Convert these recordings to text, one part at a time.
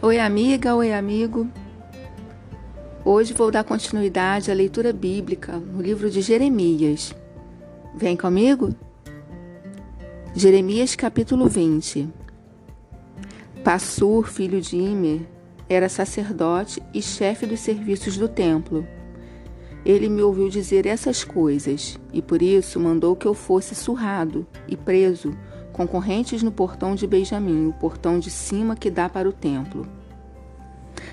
Oi, amiga, oi, amigo. Hoje vou dar continuidade à leitura bíblica no livro de Jeremias. Vem comigo? Jeremias capítulo 20. Passur, filho de Imer, era sacerdote e chefe dos serviços do templo. Ele me ouviu dizer essas coisas e por isso mandou que eu fosse surrado e preso concorrentes no portão de Benjamim, o portão de cima que dá para o templo.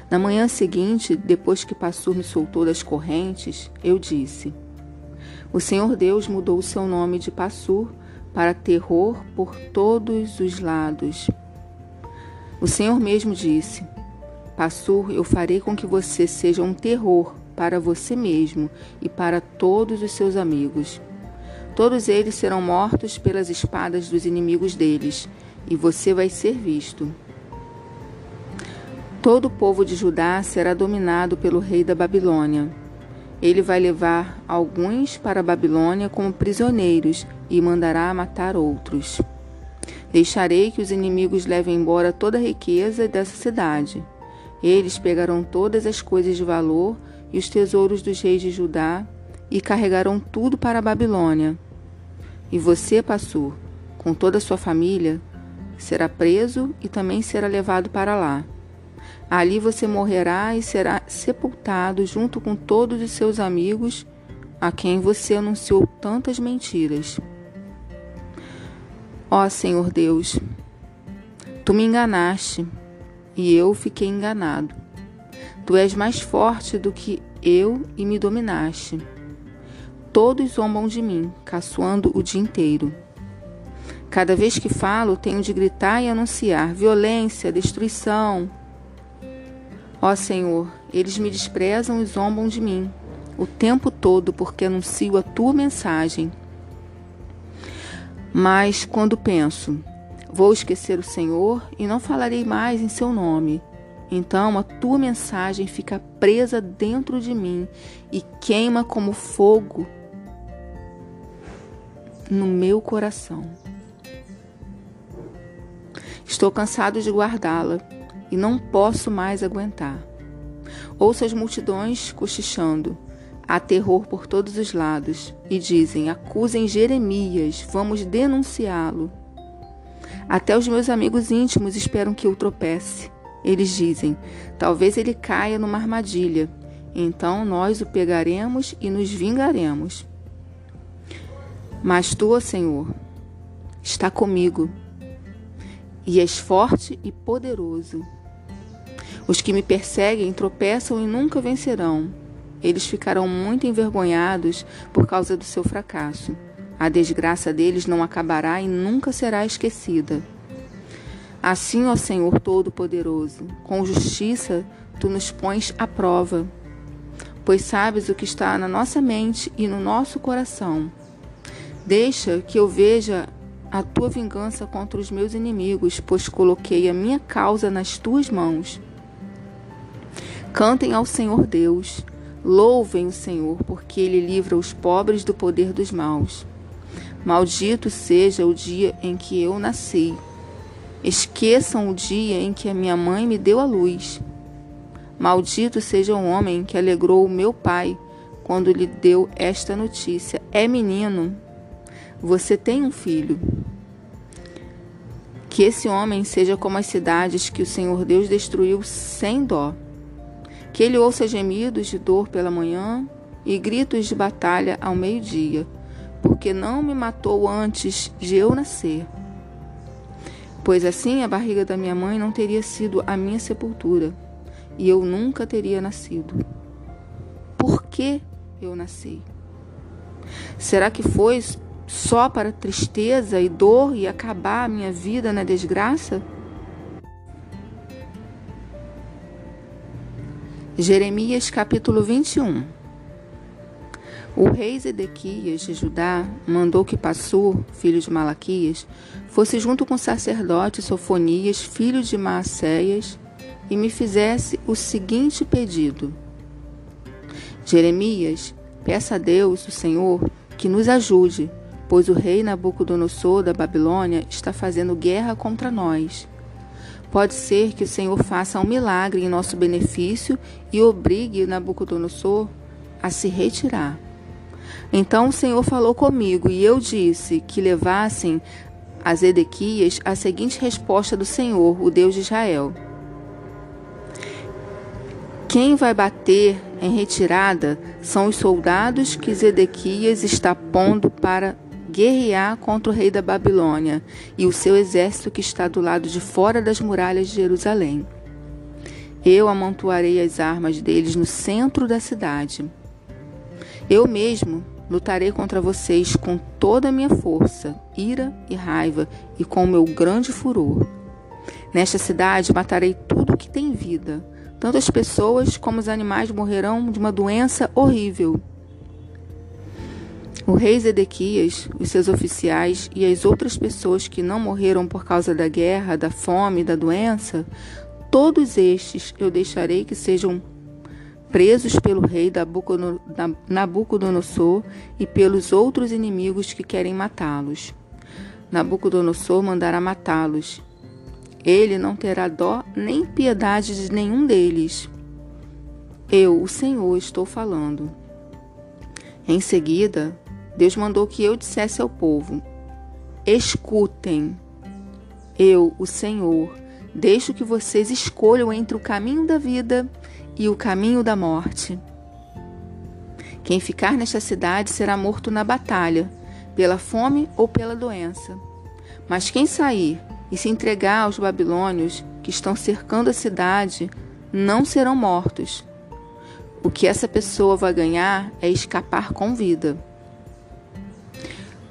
Na manhã seguinte, depois que Passur me soltou das correntes, eu disse: O Senhor Deus mudou o seu nome de Passur para terror por todos os lados. O Senhor mesmo disse: Passur, eu farei com que você seja um terror para você mesmo e para todos os seus amigos. Todos eles serão mortos pelas espadas dos inimigos deles, e você vai ser visto. Todo o povo de Judá será dominado pelo rei da Babilônia. Ele vai levar alguns para a Babilônia como prisioneiros e mandará matar outros. Deixarei que os inimigos levem embora toda a riqueza dessa cidade. Eles pegarão todas as coisas de valor e os tesouros dos reis de Judá e carregarão tudo para a Babilônia. E você, Passur, com toda a sua família, será preso e também será levado para lá. Ali você morrerá e será sepultado junto com todos os seus amigos a quem você anunciou tantas mentiras. Ó Senhor Deus, tu me enganaste e eu fiquei enganado. Tu és mais forte do que eu e me dominaste. Todos zombam de mim, caçoando o dia inteiro. Cada vez que falo, tenho de gritar e anunciar violência, destruição. Ó Senhor, eles me desprezam e zombam de mim o tempo todo porque anuncio a tua mensagem. Mas quando penso, vou esquecer o Senhor e não falarei mais em seu nome, então a tua mensagem fica presa dentro de mim e queima como fogo no meu coração. Estou cansado de guardá-la e não posso mais aguentar. Ouço as multidões cochichando. Há terror por todos os lados e dizem: acusem Jeremias, vamos denunciá-lo. Até os meus amigos íntimos esperam que eu tropece. Eles dizem: talvez ele caia numa armadilha. Então nós o pegaremos e nos vingaremos. Mas tu, ó Senhor, está comigo, e és forte e poderoso. Os que me perseguem tropeçam e nunca vencerão. Eles ficarão muito envergonhados por causa do seu fracasso. A desgraça deles não acabará e nunca será esquecida. Assim, ó Senhor Todo-Poderoso, com justiça tu nos pões à prova, pois sabes o que está na nossa mente e no nosso coração. Deixa que eu veja a tua vingança contra os meus inimigos, pois coloquei a minha causa nas tuas mãos. Cantem ao Senhor Deus, louvem o Senhor, porque ele livra os pobres do poder dos maus. Maldito seja o dia em que eu nasci. Esqueçam o dia em que a minha mãe me deu a luz. Maldito seja o homem que alegrou o meu pai quando lhe deu esta notícia: É menino. Você tem um filho. Que esse homem seja como as cidades que o Senhor Deus destruiu sem dó. Que ele ouça gemidos de dor pela manhã e gritos de batalha ao meio-dia, porque não me matou antes de eu nascer. Pois assim a barriga da minha mãe não teria sido a minha sepultura, e eu nunca teria nascido. Por que eu nasci? Será que foi só para tristeza e dor e acabar a minha vida na desgraça? Jeremias capítulo 21 O rei Zedequias de Judá mandou que Passur, filho de Malaquias, fosse junto com o sacerdote Sofonias, filho de Maacéias, e me fizesse o seguinte pedido: Jeremias, peça a Deus, o Senhor, que nos ajude pois o rei Nabucodonosor da Babilônia está fazendo guerra contra nós. pode ser que o Senhor faça um milagre em nosso benefício e obrigue Nabucodonosor a se retirar. Então o Senhor falou comigo e eu disse que levassem a Zedequias a seguinte resposta do Senhor, o Deus de Israel: Quem vai bater em retirada são os soldados que Zedequias está pondo para guerrear contra o rei da Babilônia e o seu exército que está do lado de fora das muralhas de Jerusalém. Eu amontoarei as armas deles no centro da cidade. Eu mesmo lutarei contra vocês com toda a minha força, ira e raiva e com o meu grande furor. Nesta cidade matarei tudo que tem vida. Tanto as pessoas como os animais morrerão de uma doença horrível. O rei Zedequias, os seus oficiais e as outras pessoas que não morreram por causa da guerra, da fome da doença, todos estes eu deixarei que sejam presos pelo rei Nabucodonosor e pelos outros inimigos que querem matá-los. Nabucodonosor mandará matá-los. Ele não terá dó nem piedade de nenhum deles. Eu, o Senhor, estou falando. Em seguida, Deus mandou que eu dissesse ao povo: Escutem, eu, o Senhor, deixo que vocês escolham entre o caminho da vida e o caminho da morte. Quem ficar nesta cidade será morto na batalha, pela fome ou pela doença. Mas quem sair e se entregar aos babilônios que estão cercando a cidade, não serão mortos. O que essa pessoa vai ganhar é escapar com vida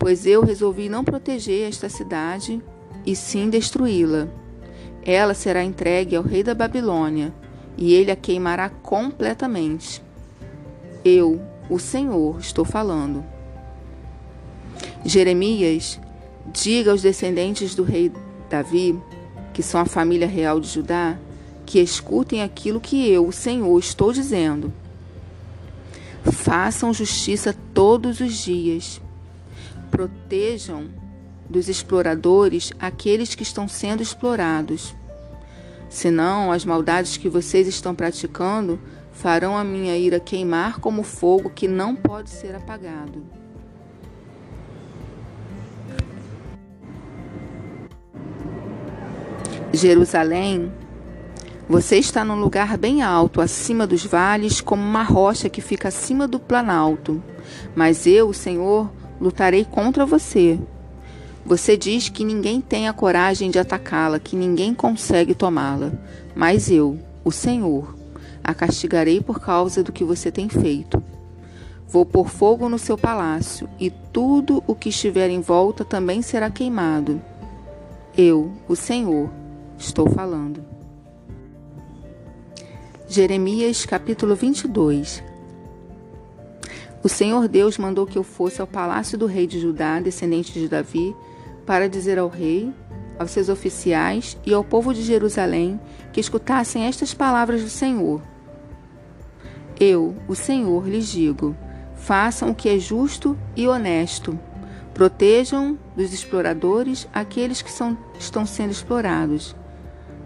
pois eu resolvi não proteger esta cidade e sim destruí-la. Ela será entregue ao rei da Babilônia e ele a queimará completamente. Eu, o Senhor, estou falando. Jeremias, diga aos descendentes do rei Davi, que são a família real de Judá, que escutem aquilo que eu, o Senhor, estou dizendo. Façam justiça todos os dias protejam dos exploradores aqueles que estão sendo explorados. Senão, as maldades que vocês estão praticando farão a minha ira queimar como fogo que não pode ser apagado. Jerusalém, você está num lugar bem alto, acima dos vales, como uma rocha que fica acima do planalto. Mas eu, Senhor, lutarei contra você. Você diz que ninguém tem a coragem de atacá-la, que ninguém consegue tomá-la. Mas eu, o Senhor, a castigarei por causa do que você tem feito. Vou pôr fogo no seu palácio, e tudo o que estiver em volta também será queimado. Eu, o Senhor, estou falando. Jeremias capítulo 22 o Senhor Deus mandou que eu fosse ao palácio do rei de Judá, descendente de Davi, para dizer ao rei, aos seus oficiais e ao povo de Jerusalém que escutassem estas palavras do Senhor. Eu, o Senhor, lhes digo: façam o que é justo e honesto. Protejam dos exploradores aqueles que são, estão sendo explorados.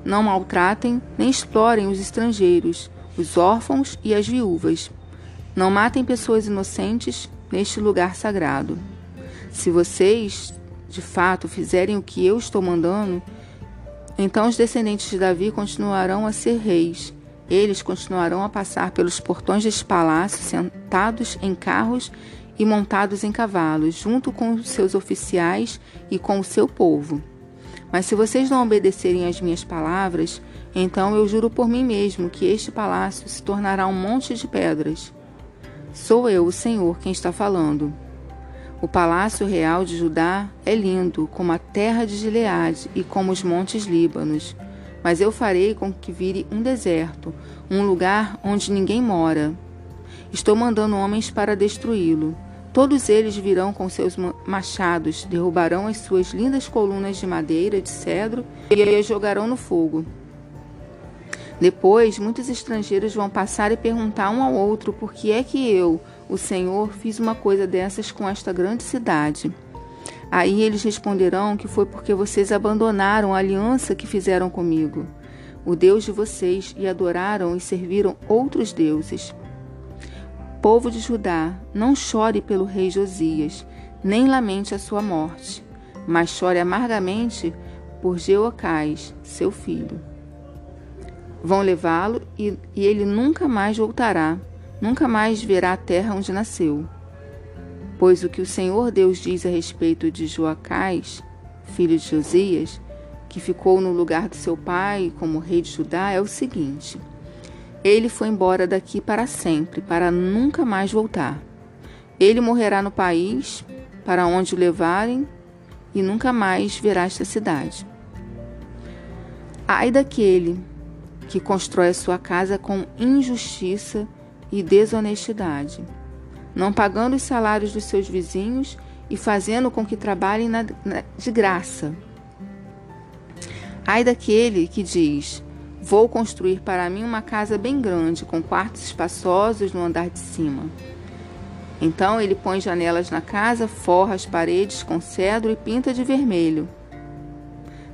Não maltratem nem explorem os estrangeiros, os órfãos e as viúvas não matem pessoas inocentes neste lugar sagrado. Se vocês, de fato, fizerem o que eu estou mandando, então os descendentes de Davi continuarão a ser reis. Eles continuarão a passar pelos portões deste palácio, sentados em carros e montados em cavalos, junto com seus oficiais e com o seu povo. Mas se vocês não obedecerem às minhas palavras, então eu juro por mim mesmo que este palácio se tornará um monte de pedras. Sou eu, o Senhor, quem está falando. O palácio real de Judá é lindo, como a terra de Gileade e como os montes Líbanos. Mas eu farei com que vire um deserto, um lugar onde ninguém mora. Estou mandando homens para destruí-lo. Todos eles virão com seus machados, derrubarão as suas lindas colunas de madeira de cedro e as jogarão no fogo. Depois, muitos estrangeiros vão passar e perguntar um ao outro por que é que eu, o Senhor, fiz uma coisa dessas com esta grande cidade. Aí eles responderão que foi porque vocês abandonaram a aliança que fizeram comigo, o Deus de vocês, e adoraram e serviram outros deuses. Povo de Judá, não chore pelo rei Josias, nem lamente a sua morte, mas chore amargamente por Jeocás, seu filho. Vão levá-lo e, e ele nunca mais voltará, nunca mais verá a terra onde nasceu. Pois o que o Senhor Deus diz a respeito de Joacás, filho de Josias, que ficou no lugar do seu pai como rei de Judá, é o seguinte: ele foi embora daqui para sempre, para nunca mais voltar. Ele morrerá no país para onde o levarem e nunca mais verá esta cidade. Ai daquele que constrói sua casa com injustiça e desonestidade, não pagando os salários dos seus vizinhos e fazendo com que trabalhem na, na, de graça. Ai daquele que diz: Vou construir para mim uma casa bem grande, com quartos espaçosos no andar de cima. Então ele põe janelas na casa, forra as paredes com cedro e pinta de vermelho.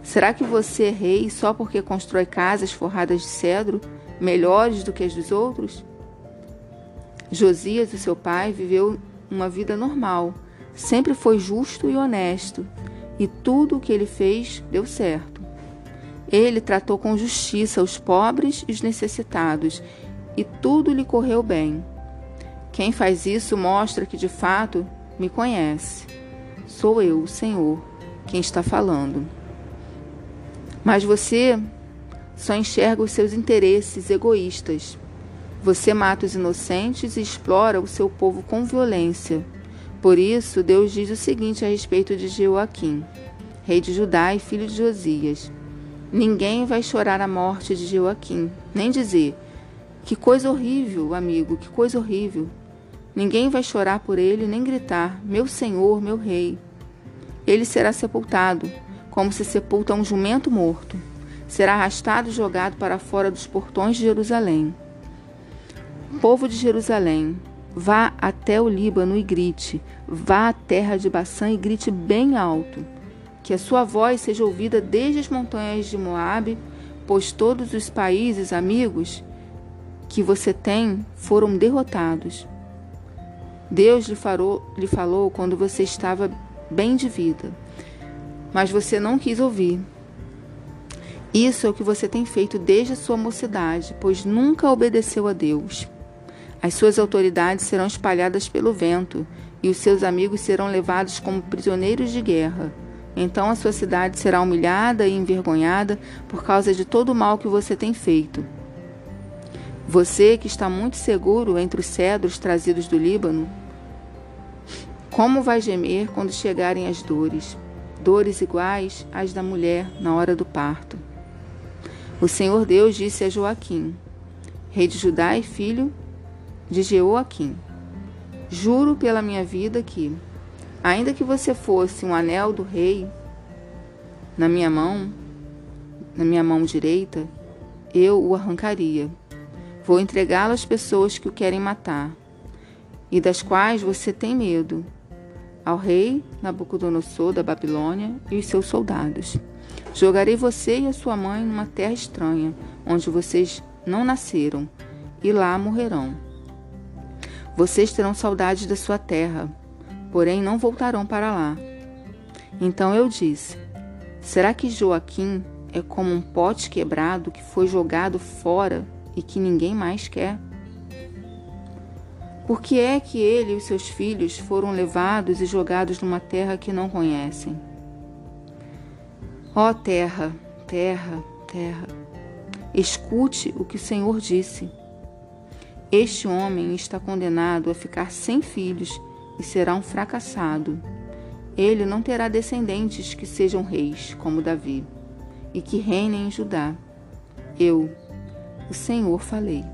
Será que você é rei só porque constrói casas forradas de cedro, melhores do que as dos outros? Josias, o seu pai, viveu uma vida normal, sempre foi justo e honesto, e tudo o que ele fez deu certo. Ele tratou com justiça os pobres e os necessitados, e tudo lhe correu bem. Quem faz isso mostra que de fato me conhece. Sou eu, o Senhor, quem está falando. Mas você só enxerga os seus interesses egoístas. Você mata os inocentes e explora o seu povo com violência. Por isso, Deus diz o seguinte a respeito de Joaquim, rei de Judá e filho de Josias. Ninguém vai chorar a morte de Joaquim, nem dizer: Que coisa horrível, amigo, que coisa horrível. Ninguém vai chorar por ele, nem gritar: Meu senhor, meu rei. Ele será sepultado, como se sepulta um jumento morto. Será arrastado e jogado para fora dos portões de Jerusalém. Povo de Jerusalém, vá até o Líbano e grite, vá à terra de Baçã e grite bem alto que a sua voz seja ouvida desde as montanhas de Moabe, pois todos os países amigos que você tem foram derrotados. Deus lhe falou, lhe falou quando você estava bem de vida, mas você não quis ouvir. Isso é o que você tem feito desde a sua mocidade, pois nunca obedeceu a Deus. As suas autoridades serão espalhadas pelo vento, e os seus amigos serão levados como prisioneiros de guerra. Então a sua cidade será humilhada e envergonhada por causa de todo o mal que você tem feito. Você que está muito seguro entre os cedros trazidos do Líbano, como vai gemer quando chegarem as dores, dores iguais às da mulher na hora do parto? O Senhor Deus disse a Joaquim, rei de Judá e filho de Jeoaquim: Juro pela minha vida que Ainda que você fosse um anel do rei na minha mão, na minha mão direita, eu o arrancaria. Vou entregá-lo às pessoas que o querem matar e das quais você tem medo, ao rei Nabucodonosor da Babilônia e os seus soldados. Jogarei você e a sua mãe numa terra estranha, onde vocês não nasceram, e lá morrerão. Vocês terão saudades da sua terra porém não voltarão para lá. Então eu disse: Será que Joaquim é como um pote quebrado que foi jogado fora e que ninguém mais quer? Por que é que ele e os seus filhos foram levados e jogados numa terra que não conhecem? Ó terra, terra, terra, escute o que o Senhor disse. Este homem está condenado a ficar sem filhos e será um fracassado. Ele não terá descendentes que sejam reis, como Davi, e que reinem em Judá. Eu, o Senhor, falei.